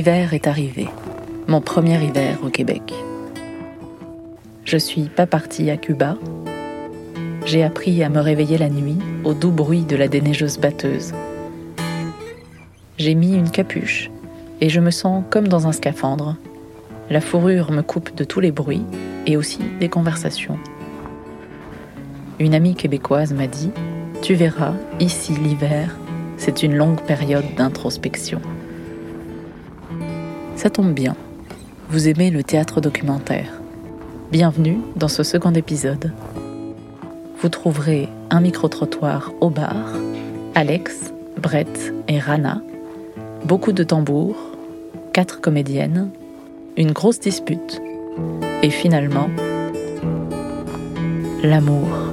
L'hiver est arrivé, mon premier hiver au Québec. Je suis pas partie à Cuba. J'ai appris à me réveiller la nuit au doux bruit de la déneigeuse batteuse. J'ai mis une capuche et je me sens comme dans un scaphandre. La fourrure me coupe de tous les bruits et aussi des conversations. Une amie québécoise m'a dit Tu verras, ici l'hiver, c'est une longue période d'introspection. Ça tombe bien. Vous aimez le théâtre documentaire. Bienvenue dans ce second épisode. Vous trouverez un micro-trottoir au bar, Alex, Brett et Rana, beaucoup de tambours, quatre comédiennes, une grosse dispute et finalement l'amour.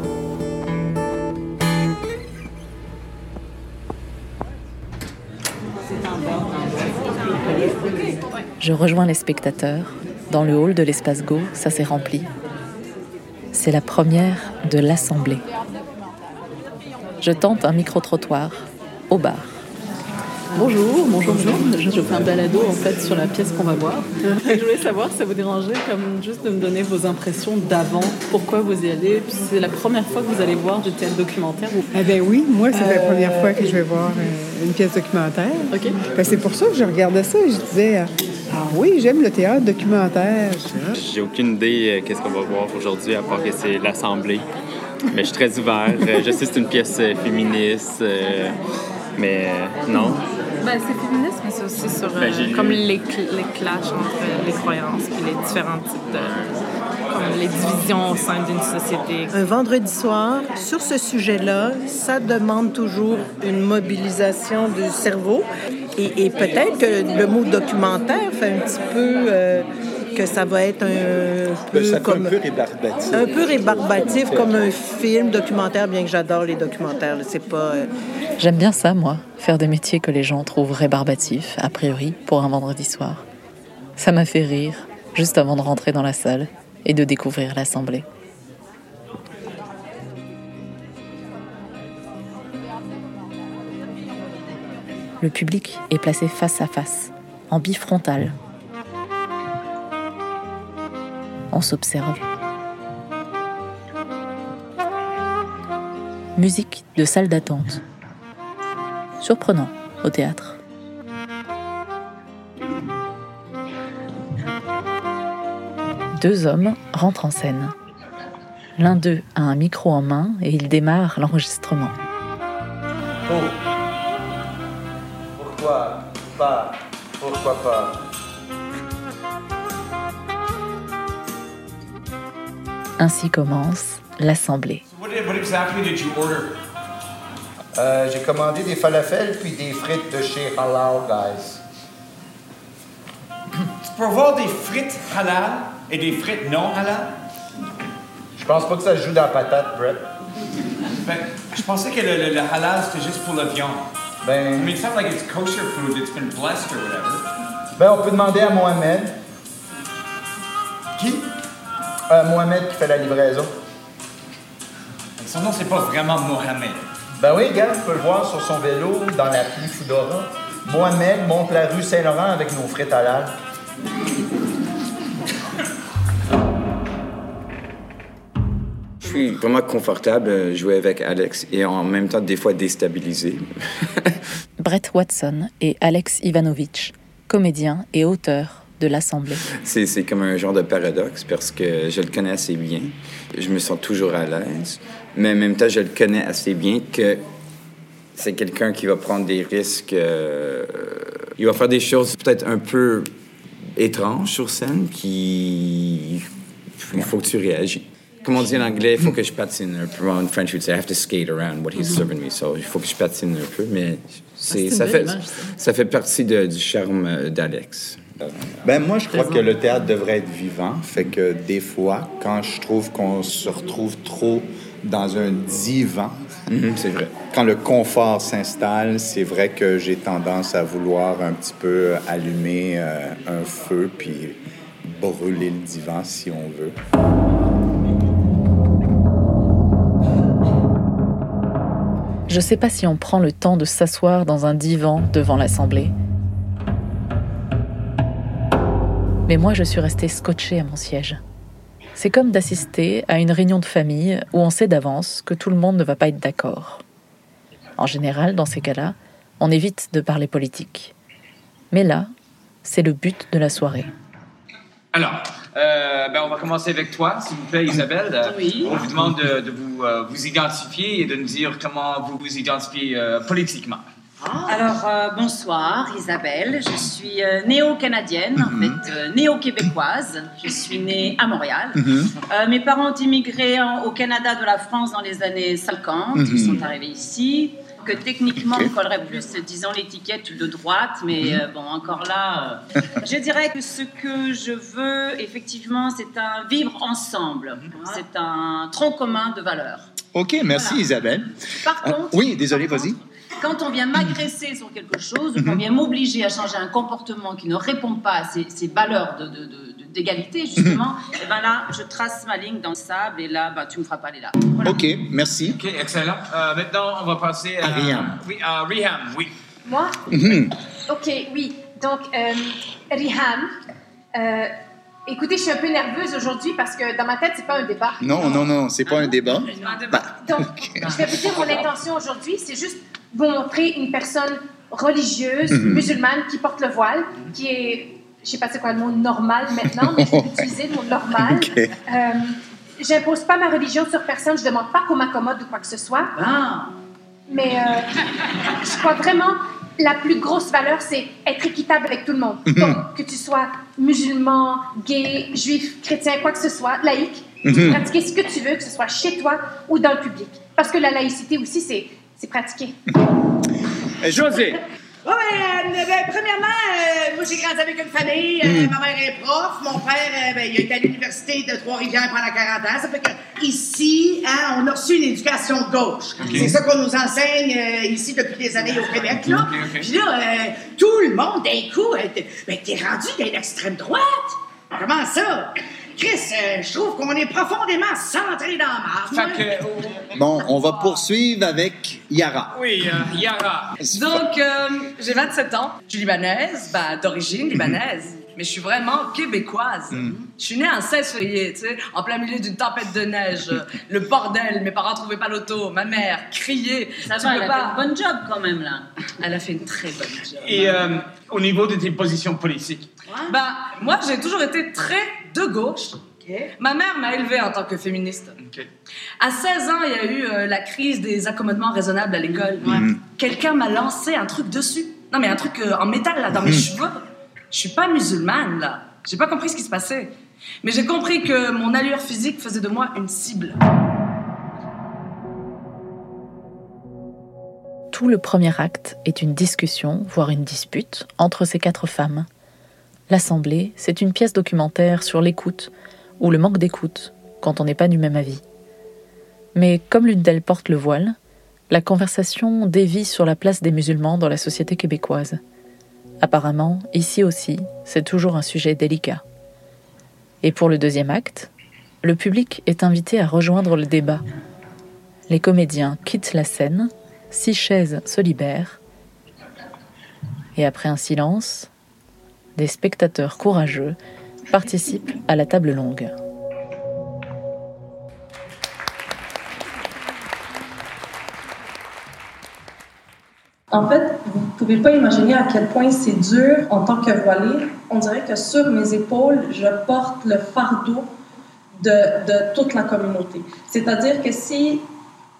Je rejoins les spectateurs. Dans le hall de l'espace Go, ça s'est rempli. C'est la première de l'Assemblée. Je tente un micro-trottoir au bar. Bonjour, bonjour, bonjour. Je, je fais un balado en fait sur la pièce qu'on va voir. je voulais savoir si ça vous dérangeait comme juste de me donner vos impressions d'avant, pourquoi vous y allez? C'est la première fois que vous allez voir du théâtre documentaire ou... Eh bien oui, moi c'est la première fois que je vais voir euh, une pièce documentaire. Ok. Ben, c'est pour ça que je regardais ça et je disais euh, ah oui j'aime le théâtre documentaire. J'ai aucune idée euh, qu'est-ce qu'on va voir aujourd'hui à part que c'est l'Assemblée. Mais je suis très ouvert. Euh, je sais que c'est une pièce euh, féministe, euh, mais euh, non. Ben, c'est féministe, mais c'est aussi sur euh, Ben, j'ai lu- comme les, cl- les clashs entre les croyances et les différents types de. comme les divisions au sein d'une société. Un vendredi soir, sur ce sujet-là, ça demande toujours une mobilisation du cerveau. Et, et peut-être que le mot documentaire fait un petit peu euh, que ça va être un peu Ben, ça comme... un peu rébarbatif. un peu rébarbatif comme un film documentaire, bien que j'adore les documentaires. C'est pas... J'aime bien ça, moi, faire des métiers que les gens trouvent rébarbatifs, a priori, pour un vendredi soir. Ça m'a fait rire, juste avant de rentrer dans la salle et de découvrir l'Assemblée. Le public est placé face à face, en bifrontal. On s'observe. Musique de salle d'attente. Surprenant au théâtre. Deux hommes rentrent en scène. L'un d'eux a un micro en main et il démarre l'enregistrement. Pourquoi pas? Pourquoi pas? Ainsi commence l'assemblée. What, Euh, J'ai commandé des falafels puis des frites de chez Halal Guys. Tu peux avoir des frites halal et des frites non halal? Je pense pas que ça joue dans la patate, Brett. Ben, je pensais que le, le- le halal c'était juste pour la viande. I Ben, mean, it's not like it's kosher food that's been blessed or whatever. ben, on peut demander à Mohamed. Qui? Euh, Mohamed qui fait la livraison. Son nom, c'est pas vraiment Mohamed. Ben oui, gars, tu peux le voir sur son vélo dans la pluie Foodora. Mohamed monte la rue Saint-Laurent avec nos frites halal. Je suis vraiment confortable à jouer avec Alex et en même temps des fois déstabilisé. Brett Watson et Alex Ivanovich, comédiens et auteurs de l'Assemblée. C'est c'est comme un genre de paradoxe parce que je le connais assez bien. Je me sens toujours à l'aise, mais en même temps, je le connais assez bien que c'est quelqu'un qui va prendre des risques. euh, il va faire des choses peut-être un peu étranges sur scène qui. Il faut que tu réagis. Comme on dit en anglais, il faut que je patine un peu. En French, you'd say I have to skate around what he's serving me. So, il faut que je patine un peu, mais c'est, c'est ça, fait, belle image, ça. ça fait partie de- du charme euh, d'Alex. Ben moi, je crois que le théâtre devrait être vivant. Fait que des fois, quand je trouve qu'on se retrouve trop dans un divan, Mhm, c'est vrai. quand le confort s'installe, c'est vrai que j'ai tendance à vouloir un petit peu allumer euh, un feu puis brûler le divan si on veut. Je sais pas si on prend le temps de s'asseoir dans un divan devant l'Assemblée. Mais moi, je suis restée scotchée à mon siège. C'est comme d'assister à une réunion de famille où on sait d'avance que tout le monde ne va pas être d'accord. En général, dans ces cas-là, on évite de parler politique. Mais là, c'est le but de la soirée. Alors, euh, ben, on va commencer avec toi, s'il vous plaît, Isabelle. Oui. On vous demande de, de vous, euh, vous identifier et de nous dire comment vous vous identifiez euh, politiquement. Alors, euh, bonsoir, Isabelle. Je suis euh, néo-canadienne, en fait, euh, néo-québécoise. Je suis née à Montréal. Euh, mes parents ont immigré en- au Canada de la France dans les années 50. Ils sont arrivés ici. Que techniquement, on collerait plus, disons, l'étiquette de droite, mais bon, encore là, je dirais que ce que je veux, effectivement, c'est un vivre ensemble. C'est un tronc commun de valeurs. OK, merci Voilà. Isabelle. Par Ah, contre, oui, désolé, vas-y. Quand on vient m'agresser sur quelque chose, ou qu'on vient m'obliger à changer un comportement qui ne répond pas à ces, ces valeurs de- de- de- de- d'égalité, justement, et ben là, je trace ma ligne dans le sable et là, ben, tu me feras pas aller là. Voilà. OK, merci. OK, excellent. Euh, maintenant, on va passer à... À Riham. Oui, à Riham, oui. Moi Mhm. Ok, oui. Donc, euh, Riham, euh, écoutez, je suis un peu nerveuse aujourd'hui parce que dans ma tête, c'est pas un débat. Non, non, non, c'est pas un débat. Bah, Donc, je vais vous dire mon intention aujourd'hui, c'est juste vous montrer une personne religieuse, Mhm. musulmane, qui porte le voile, qui est, je sais pas c'est quoi le mot normal maintenant, mais je vais utiliser le mot normal. OK. Euh, J'impose pas ma religion sur personne, je demande pas qu'on m'accommode ou quoi que ce soit. Ah, Mais euh, je crois vraiment la plus grosse valeur, c'est être équitable avec tout le monde. Donc, que tu sois musulman, gay, juif, chrétien, quoi que ce soit, laïque, tu peux pratiquer ce que tu veux, que ce soit chez toi ou dans le public. Parce que la laïcité aussi, c'est c'est pratiqué. José. Ouais, ben, euh, ben, premièrement, euh, moi j'ai grandi avec une famille. euh, Ma mère est prof. Mon père, euh, ben, il a été à l'université de Trois-Rivières pendant 40 ans. Ça fait que ici, hein, on a reçu une éducation de gauche. C'est ça qu'on nous enseigne euh, ici depuis des années au Québec. Là. Puis là, euh, tout le monde, d'un coup, euh, t'es ben, t'es rendu dans l'extrême droite. Comment ça? Chris, euh, je trouve qu'on est profondément centré dans la marge. Fait que... oh, Bon, on va poursuivre avec Yara. oui, euh, Yara. Donc, euh, j'ai 27 ans. Je suis libanaise, bah, d'origine libanaise. Mais je suis vraiment québécoise. Je suis née un 16 février, tu sais, en plein milieu d'une tempête de neige. Le bordel, mes parents trouvaient pas l'auto, ma mère criait. ça va, elle a pas- fait une bonne job quand même, là. Elle a fait une très bonne job. Et euh, au niveau de tes positions politiques, Bah, moi, j'ai toujours été très de gauche. Ma mère m'a élevée en tant que féministe. OK. À 16 ans, il y a eu euh, la crise des accommodements raisonnables à l'école. Quelqu'un m'a lancé un truc dessus. Non, mais un truc euh, en métal, là, dans mes cheveux. Je suis pas musulmane, là. J'ai pas compris ce qui se passait. Mais j'ai compris que mon allure physique faisait de moi une cible. Tout le premier acte est une discussion, voire une dispute, entre ces quatre femmes. L'Assemblée, c'est une pièce documentaire sur l'écoute, ou le manque d'écoute, quand on n'est pas du même avis. Mais comme l'une d'elles porte le voile, la conversation dévie sur la place des musulmans dans la société québécoise. Apparemment, ici aussi, c'est toujours un sujet délicat. Et pour le deuxième acte, le public est invité à rejoindre le débat. Les comédiens quittent la scène, six chaises se libèrent, et après un silence, des spectateurs courageux participent à la table longue. En fait, pouvez pas imaginer à quel point c'est dur en tant que voilée. On dirait que sur mes épaules, je porte le fardeau de, de toute la communauté. C'est-à-dire que si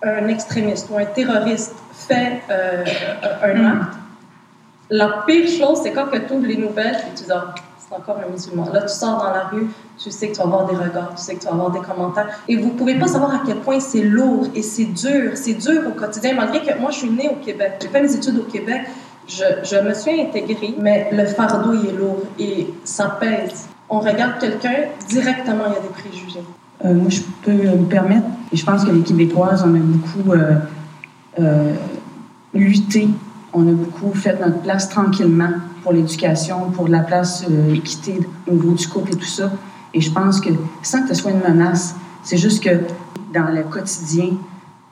un extrémiste ou un terroriste fait euh, un acte, la pire chose, c'est quand que tu ouvres les nouvelles et tu dis Ah, c'est encore un musulman. Là, tu sors dans la rue, tu sais que tu vas avoir des regards, tu sais que tu vas avoir des commentaires. Et vous ne pouvez pas savoir à quel point c'est lourd et c'est dur. C'est dur au quotidien, malgré que moi, je suis née au Québec. J'ai fait mes études au Québec. Je, me suis intégrée, mais le fardeau, il est lourd et ça pèse. On regarde quelqu'un, directement, il y a des préjugés. Euh, moi, je peux me permettre, et je pense que les Québécoises, on a beaucoup euh, euh, lutté, on a beaucoup fait notre place tranquillement pour l'éducation, pour la place équité au niveau du couple et tout ça. Et je pense que sans que ce soit une menace, c'est juste que dans le quotidien,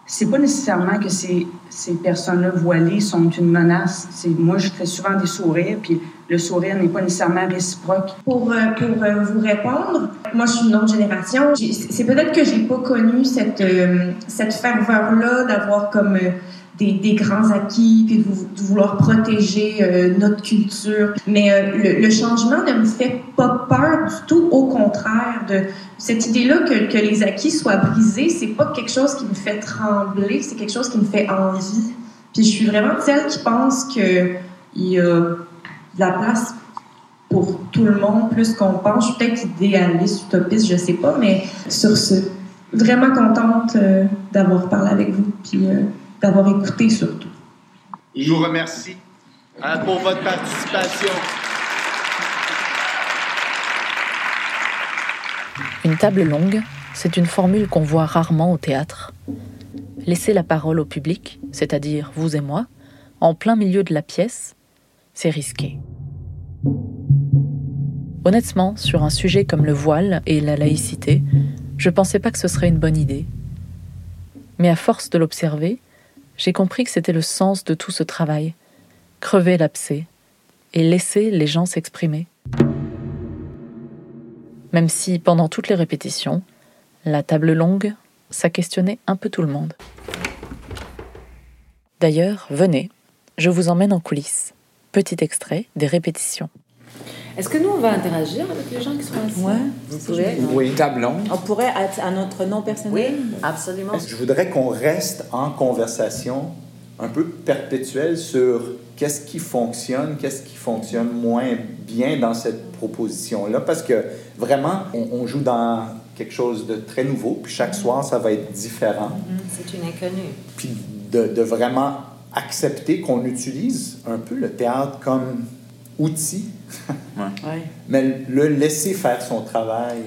c'est pas nécessairement que ces, ces personnes-là voilées sont une menace. C'est, moi, je fais souvent des sourires, puis le sourire n'est pas nécessairement réciproque. Pour, euh, pour euh, vous répondre, moi, je suis une autre génération. C'est peut-être que j'ai pas connu cette, euh, cette ferveur-là d'avoir comme des, grands acquis, puis de, vou- de vouloir protéger euh, notre culture. Mais euh, le, changement ne me fait pas peur du tout. Au contraire, de cette idée-là que, que les acquis soient brisés, c'est pas quelque chose qui me fait trembler, c'est quelque chose qui me fait envie. Puis je suis vraiment celle qui pense que il y a de la place pour tout le monde plus qu'on pense. Je suis peut-être idéaliste, utopiste, je sais pas, mais sur ce, vraiment contente euh, d'avoir parlé avec vous, puis d'avoir écouté surtout. Je vous remercie hein, pour votre participation. Une table longue, c'est une formule qu'on voit rarement au théâtre. Laisser la parole au public, c'est-à-dire vous et moi, en plein milieu de la pièce, c'est risqué. Honnêtement, sur un sujet comme le voile et la laïcité, je pensais pas que ce serait une bonne idée. Mais à force de l'observer, j'ai compris que c'était le sens de tout ce travail. Crever l'abcès et laisser les gens s'exprimer. Même si, pendant toutes les répétitions, la table longue, ça questionnait un peu tout le monde. D'ailleurs, venez, je vous emmène en coulisses. Petit extrait des répétitions. Est-ce que nous, on va interagir avec les gens qui sont assis Ouais, vous pouvez. Oui. Tablon. On pourrait être à notre nom personnel Oui, absolument. Je voudrais qu'on reste en conversation un peu perpétuelle sur qu'est-ce qui fonctionne, qu'est-ce qui fonctionne moins bien dans cette proposition-là, parce que vraiment, on, on joue dans quelque chose de très nouveau, puis chaque soir, ça va être différent. C'est une inconnue. Puis de, de vraiment accepter qu'on utilise un peu le théâtre comme outil, mais le laisser faire son travail.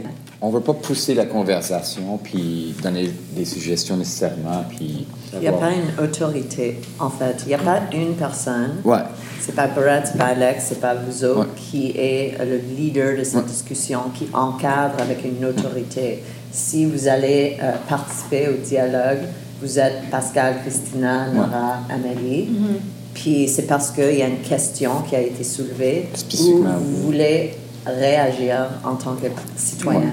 On veut pas pousser la conversation puis donner des suggestions nécessairement puis. Il n'y a pas une autorité, en fait. Il n'y a pas une personne. Ouais. C'est pas Brett, c'est pas Alex, c'est pas vous autres Ouais. qui est le leader de cette discussion, qui encadre avec une autorité. Si vous allez euh, participer au dialogue, vous êtes Pascal, Christina, Nora, Amélie. Puis c'est parce qu'il y a une question qui a été soulevée à vous voulez réagir en tant que citoyen.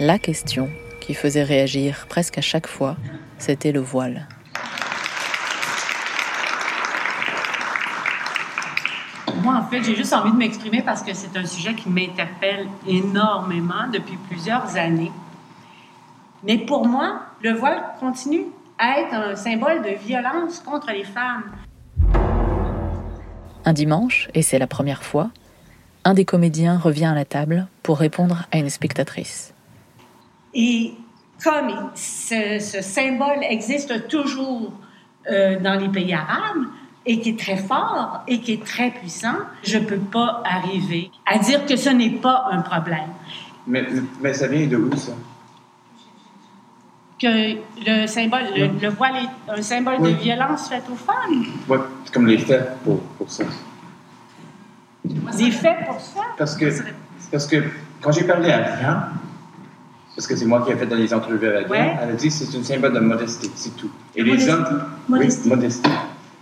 La question qui faisait réagir presque à chaque fois, c'était le voile. Moi, en fait, j'ai juste envie de m'exprimer parce que c'est un sujet qui m'interpelle énormément depuis plusieurs années. Mais pour moi, le voile continue être un symbole de violence contre les femmes. Un dimanche, et c'est la première fois, un des comédiens revient à la table pour répondre à une spectatrice. Et comme ce, ce symbole existe toujours euh, dans les pays arabes et qui est très fort et qui est très puissant, je ne peux pas arriver à dire que ce n'est pas un problème. Mais, mais ça vient de où, ça? Que le symbole, le, le voile est un symbole Oui. de violence faite aux femmes. C'est comme les faits pour, pour ça. Des faits pour ça. Parce que, parce que quand j'ai parlé à Vian, parce que c'est moi qui ai fait dans les entrevues avec Ouais. elle, elle a dit que c'est un symbole de modestie, c'est tout. Et De les modestie. hommes, Modestie. oui, modestie.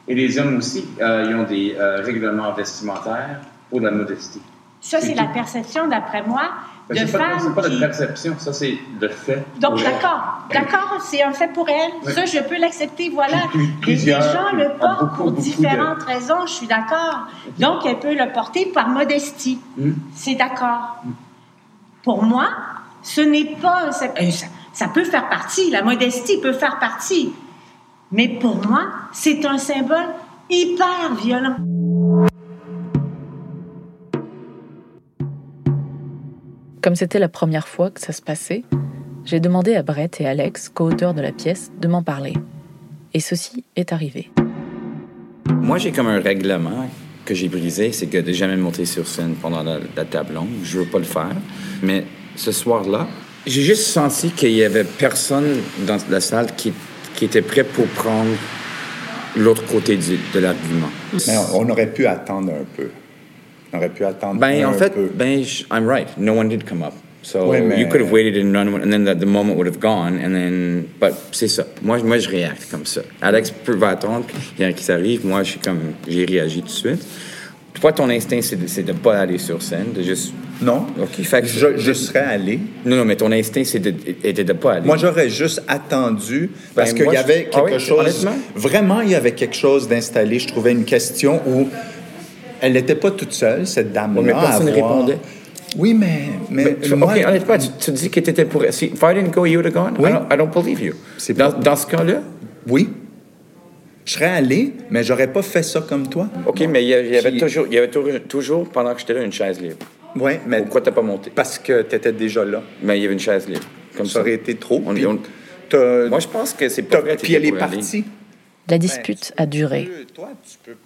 Et les hommes aussi, euh, ils ont des euh, règlements vestimentaires pour la modestie. Ça, C'est la perception, d'après moi, De c'est pas, c'est femmes pas de qui... perception, ça c'est le fait. Donc, d'accord, d'accord, c'est un fait pour elle. Oui. Ça, je peux l'accepter, voilà. Les, gens le portent beaucoup, pour beaucoup de- différentes raisons, je suis d'accord. Donc, elle peut le porter par modestie. Hmm. C'est d'accord. Pour moi, ce n'est pas... euh, Ça, ça peut faire partie, la modestie peut faire partie. Mais pour moi, c'est un symbole hyper violent. Comme c'était la première fois que ça se passait, j'ai demandé à Brett et Alex, co-auteurs de la pièce, de m'en parler. Et ceci est arrivé. Moi, j'ai comme un règlement que j'ai brisé, c'est que de jamais monter sur scène pendant la, la table longue. Je veux pas le faire. Mais ce soir-là, j'ai juste senti qu'il y avait personne dans la salle qui, qui était prêt pour prendre l'autre côté du- de l'argument. Mais on, on aurait pu attendre un peu. On aurait pu attendre Ben, un en fait, peu. ben, je- I'm right. No one did come up. So Ouais, mais- you could have waited and run, and then the, the moment would have gone, and then. But c'est ça. Moi, moi, je réacte comme ça. Alex peut va attendre qu'il y a qui s'arrive. Moi, je suis comme, j'ai réagi tout de suite. Toi, ton instinct, c'est de, de pas aller sur scène, de juste. Non. Ok. Fait que Je, je serais allé. Non, non, mais ton instinct, c'est de, de pas aller. Moi, j'aurais juste attendu parce Ben, qu'il moi, y avait je- quelque ah oui, chose. Vraiment, il y avait quelque chose d'installé. Je trouvais une question où elle n'était pas toute seule, cette dame-là. Ouais, mais personne ne répondait. Oui, mais. mais, Mais, moi- ok, honnêtement, tu, tu dis que tu étais pour. Si, if I didn't go, you would have gone? Oui. I, don't, I don't believe you. Dans, dans ce cas-là? Oui. Je serais allé, mais j'aurais pas fait ça comme toi. OK, mais il y, avait, toujours, il y avait toujours, pendant que j'étais là, une chaise libre. Oui, mais. Pourquoi t'as pas monté? Parce que tu étais déjà là. Mais il y avait une chaise libre. Comme ça ça. aurait été trop. On- on- Moi, je pense que c'est pas. Puis elle est partie. La dispute a duré.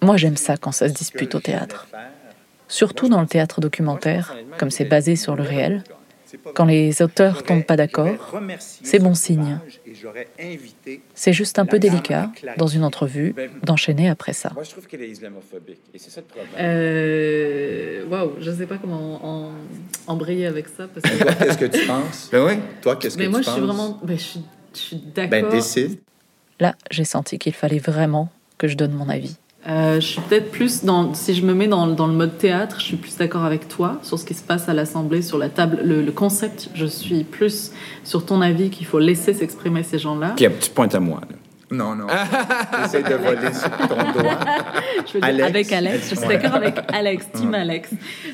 Moi, j'aime ça quand ça se dispute au théâtre. Surtout dans le théâtre documentaire, comme c'est basé sur le réel. Quand les auteurs tombent pas d'accord, c'est bon signe. C'est juste un peu délicat, dans une entrevue, d'enchaîner après ça. Moi, je trouve qu'elle est islamophobique. Et c'est ça le problème. Euh, Waouh, je sais pas comment en- embrayer avec ça. Parce que... Toi, qu'est-ce que tu penses? Ben oui. Toi, qu'est-ce que Mais tu moi, penses? je suis vraiment. ben, je suis, je suis d'accord. Ben, décide. Là, j'ai senti qu'il fallait vraiment que je donne mon avis. Euh, je suis peut-être plus dans. Si je me mets dans, dans le mode théâtre, je suis plus d'accord avec toi sur ce qui se passe à l'Assemblée, sur la table, le, le concept. Je suis plus sur ton avis qu'il faut laisser s'exprimer ces gens-là. Puis, tu pointes à moi. là. Non, non. Essaye de voler sur ton doigt. Je veux dire, Alex? avec Alex, je suis d'accord avec Alex, Team Alex.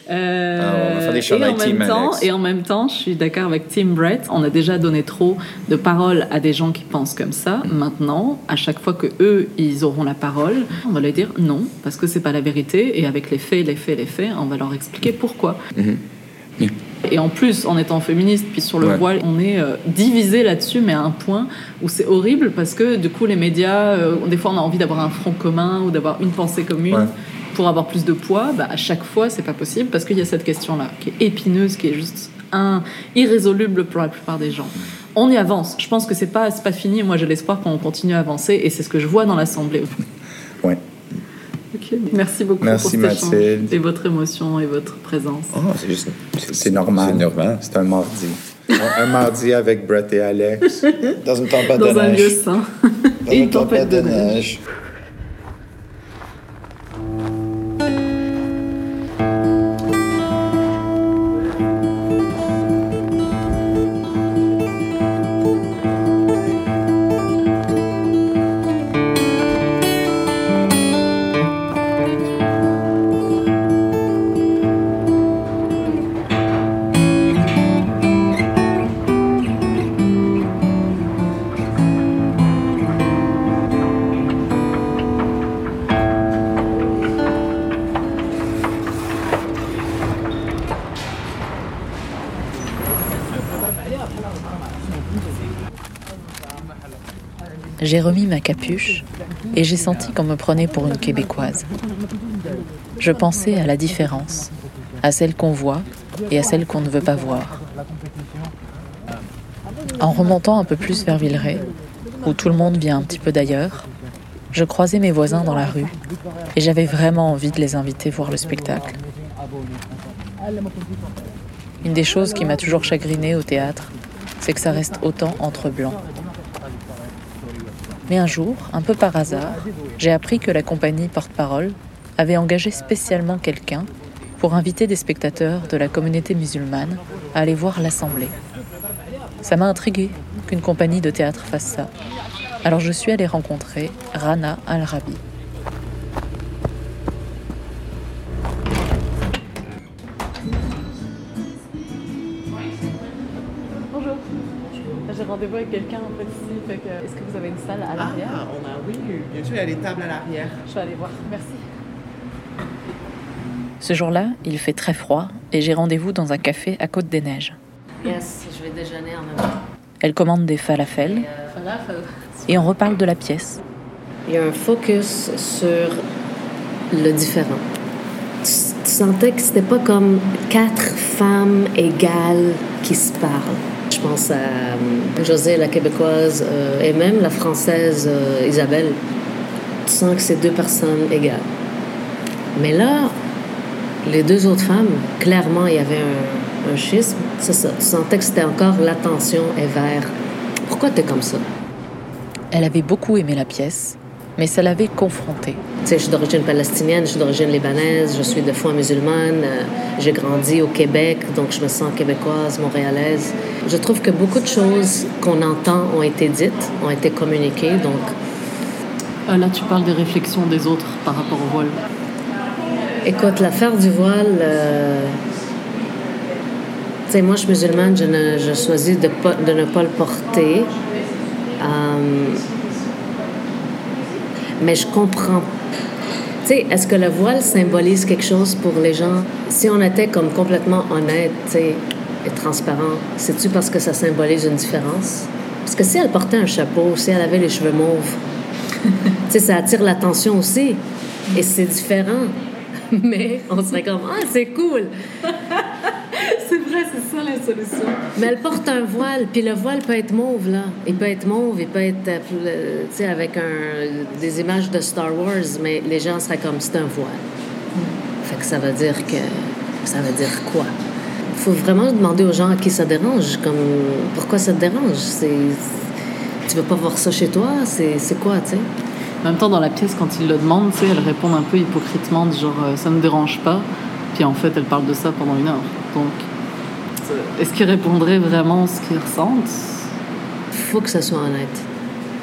Euh, Ah, on va faire des et, en Team même temps, Alex. et en même temps, je suis d'accord avec Team Brett. On a déjà donné trop de parole à des gens qui pensent comme ça. Maintenant, à chaque fois que eux, ils auront la parole, on va leur dire non, parce que c'est pas la vérité. Et avec les faits, les faits, les faits, on va leur expliquer pourquoi. Et en plus, en étant féministe, puis sur le Ouais. voile, on est euh, divisé là-dessus, mais à un point où c'est horrible parce que du coup, les médias, euh, des fois, on a envie d'avoir un front commun ou d'avoir une pensée commune Ouais. pour avoir plus de poids. Bah, à chaque fois, c'est pas possible parce qu'il y a cette question-là qui est épineuse, qui est juste un, irrésoluble pour la plupart des gens. On y avance. Je pense que c'est pas, c'est pas fini. Moi, j'ai l'espoir qu'on continue à avancer et c'est ce que je vois dans l'Assemblée. Ok, Merci beaucoup Merci, pour cet échange Mathilde. et votre émotion et votre présence. Oh, c'est juste. C'est normal. C'est normal. C'est un mardi. un, un mardi avec Brett et Alex. Dans une tempête Dans de un neige. lieu sain. Dans et une une tempête de neige. neige. J'ai remis ma capuche et j'ai senti qu'on me prenait pour une Québécoise. Je pensais à la différence, à celle qu'on voit et à celle qu'on ne veut pas voir. En remontant un peu plus vers Villeray, où tout le monde vient un petit peu d'ailleurs, je croisais mes voisins dans la rue et j'avais vraiment envie de les inviter voir le spectacle. Une des choses qui m'a toujours chagrinée au théâtre, c'est que ça reste autant entre blancs. Mais un jour, un peu par hasard, j'ai appris que la compagnie Porte-Parole avait engagé spécialement quelqu'un pour inviter des spectateurs de la communauté musulmane à aller voir l'Assemblée. Ça m'a intrigué qu'une compagnie de théâtre fasse ça. Alors je suis allée rencontrer Rana Al-Rabi. J'ai rendez-vous avec quelqu'un en fait ici. Fait que, est-ce que vous avez une salle à l'arrière? Ah, on a, oui, bien sûr, il y a des tables à l'arrière. Je vais aller voir. Merci. Ce jour-là, il fait très froid et j'ai rendez-vous dans un café à Côte-des-Neiges. Yes, je vais déjeuner en même temps. Elle commande des falafels et on reparle de la pièce. Il y a un focus sur le différent. Tu, tu sentais que c'était pas comme quatre femmes égales qui se parlent. Je pense à euh, José, la québécoise, euh, et même la française euh, Isabelle. Que c'est deux personnes égales. Mais là, les deux autres femmes, clairement, il y avait un, schisme. C'est ça. Tu sentais que c'était encore l'attention est vers pourquoi t'es comme ça? Elle avait beaucoup aimé la pièce, mais ça l'avait confrontée. Tu sais, je suis d'origine palestinienne, je suis d'origine libanaise, je suis de foi musulmane, euh, j'ai grandi au Québec, donc je me sens québécoise, montréalaise. Je trouve que beaucoup de choses qu'on entend ont été dites, ont été communiquées, donc là, tu parles des réflexions des autres par rapport au voile. Écoute, l'affaire du voile, euh, tu sais, moi, je suis musulmane, je, ne, je choisis de ne pas le porter. Euh, mais je comprends. Tu sais, est-ce que le voile symbolise quelque chose pour les gens? Si on était comme complètement honnête, tu sais, et transparent, c'est-tu parce que ça symbolise une différence? Parce que si elle portait un chapeau, si elle avait les cheveux mauves, tu sais, ça attire l'attention aussi. Et c'est différent. Mais on serait comme, ah, c'est cool. C'est ça la solution. Mais elle porte un voile, puis le voile peut être mauve, là. Il peut être mauve, il peut être, euh, tu sais, avec un, des images de Star Wars, mais les gens seraient comme, c'est un voile. Fait que ça veut dire que. Ça veut dire quoi? Il faut vraiment demander aux gens à qui ça dérange, comme, pourquoi ça te dérange? C'est. Tu veux pas voir ça chez toi? C'est c'est quoi, tu sais? En même temps, dans la pièce, quand ils le demandent, tu sais, elles répondent un peu hypocritement, du genre euh, ça me dérange pas. Puis en fait, elles parlent de ça pendant une heure. Donc, euh, est-ce qu'ils répondraient vraiment ce qu'ils ressentent? Faut que ça soit honnête.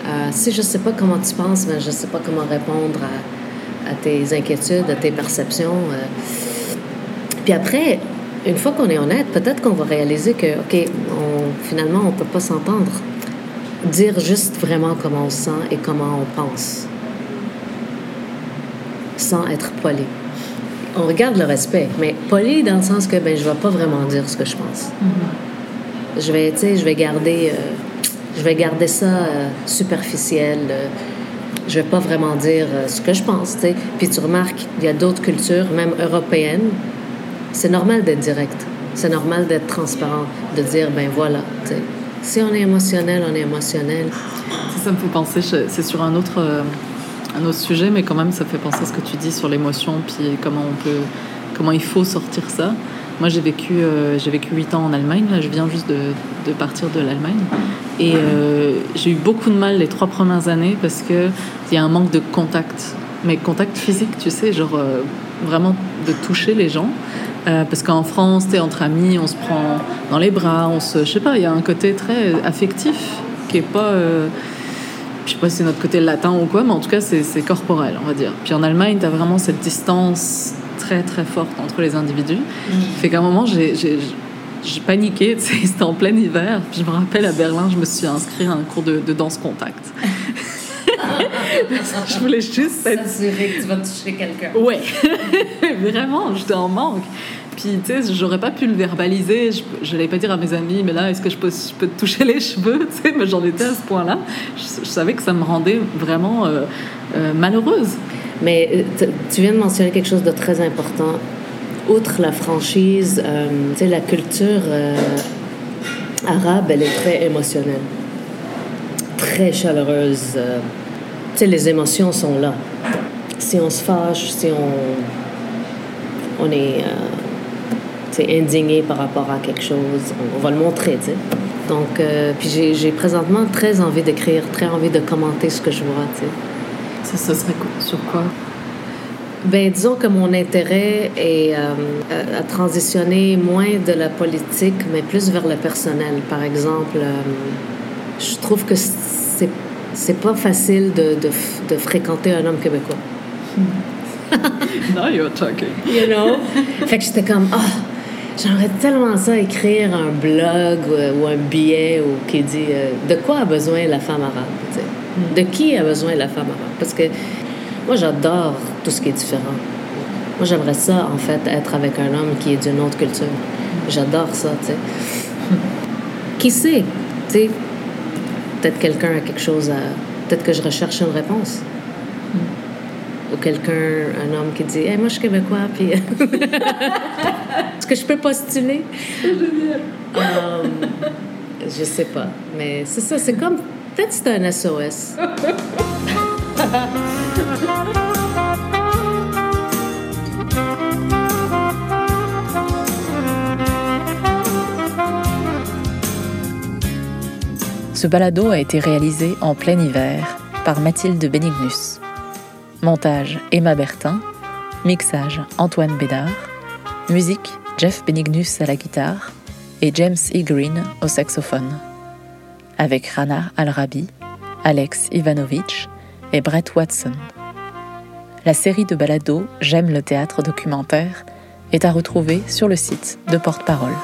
Euh, si je sais pas comment tu penses, ben je sais pas comment répondre à, à tes inquiétudes, à tes perceptions. euh. Puis après, une fois qu'on est honnête, peut-être qu'on va réaliser que, OK, finalement, on peut pas s'entendre. Dire juste vraiment comment on se sent et comment on pense, sans être poli. On regarde le respect, mais poli dans le sens que ben, je vais pas vraiment dire ce que je pense. Je vais, je vais garder, euh, je vais garder ça euh, superficiel. euh, je vais pas vraiment dire euh, ce que je pense, tu sais. Puis tu remarques, il y a d'autres cultures, même européennes. C'est normal d'être direct. C'est normal d'être transparent, de dire ben voilà. Si on est émotionnel, on est émotionnel. Ça, ça me fait penser, c'est sur un autre, un autre sujet, mais quand même, ça fait penser à ce que tu dis sur l'émotion, puis comment on peut, comment il faut sortir ça. Moi, j'ai vécu, euh, j'ai vécu 8 ans en Allemagne. Là, je viens juste de, partir de l'Allemagne. Et euh, j'ai eu beaucoup de mal les trois premières années parce que il y a un manque de contact. Mais contact physique, tu sais, genre euh, vraiment de toucher les gens. Euh, parce qu'en France, tu entre amis, on se prend dans les bras, on se, je sais pas, il y a un côté très affectif qui est pas, je sais pas si c'est notre côté latin ou quoi, mais en tout cas c'est corporel, on va dire. Puis en Allemagne, tu as vraiment cette distance très très forte entre les individus. Fait qu'à un moment, j'ai paniqué, c'était en plein hiver. Puis je me rappelle à Berlin, je me suis inscrite à un cours de, de danse contact. je voulais juste être S'assurer que tu vas toucher quelqu'un. Ouais, vraiment, j'étais en manque. Puis, tu sais, j'aurais pas pu le verbaliser. Je, n'allais pas dire à mes amis, mais là, est-ce que je peux, je peux te toucher les cheveux Tu sais, mais j'en étais à ce point-là. Je, savais que ça me rendait vraiment euh, euh, malheureuse. Mais euh, tu viens de mentionner quelque chose de très important. Outre la franchise, tu sais, la culture arabe, elle est très émotionnelle, très chaleureuse. tu sais, les émotions sont là. Si on se fâche, si on, on est indigné par rapport à quelque chose, on, on va le montrer, tu sais. Donc, euh, puis j'ai j'ai présentement très envie d'écrire, très envie de commenter ce que je vois, tu sais. Ça, ça serait quoi- sur quoi? Ben, disons que mon intérêt est euh, à- à transitionner moins de la politique, mais plus vers le personnel. Par exemple, euh, je trouve que c'est c'est pas facile de, de, fréquenter un homme québécois. Now you're talking. You know? fait que j'étais comme, ah, j'aimerais tellement ça écrire un blog ou, ou un billet ou qui dit euh, de quoi a besoin la femme arabe, sais? De qui a besoin la femme arabe? Parce que moi, j'adore tout ce qui est différent. Moi, j'aimerais ça, en fait, être avec un homme qui est d'une autre culture. J'adore ça, tu sais. Qui sait? Tu sais, peut-être quelqu'un a quelque chose à... Peut-être que je recherche une réponse quelqu'un, un homme qui dit hey, Moi, je suis québécois, puis. Est-ce que je peux postuler? Um, Je sais pas. Mais c'est ça, c'est comme. Peut-être c'est un SOS. Ce balado a été réalisé en plein hiver par Mathilde Bénignus. Montage Emma Bertin, mixage Antoine Bédard, musique Jeff Benignus à la guitare et James E. Green au saxophone. Avec Rana Al-Rabi, Alex Ivanovich et Brett Watson. La série de balados J'aime le théâtre documentaire est à retrouver sur le site de Porte-Parole.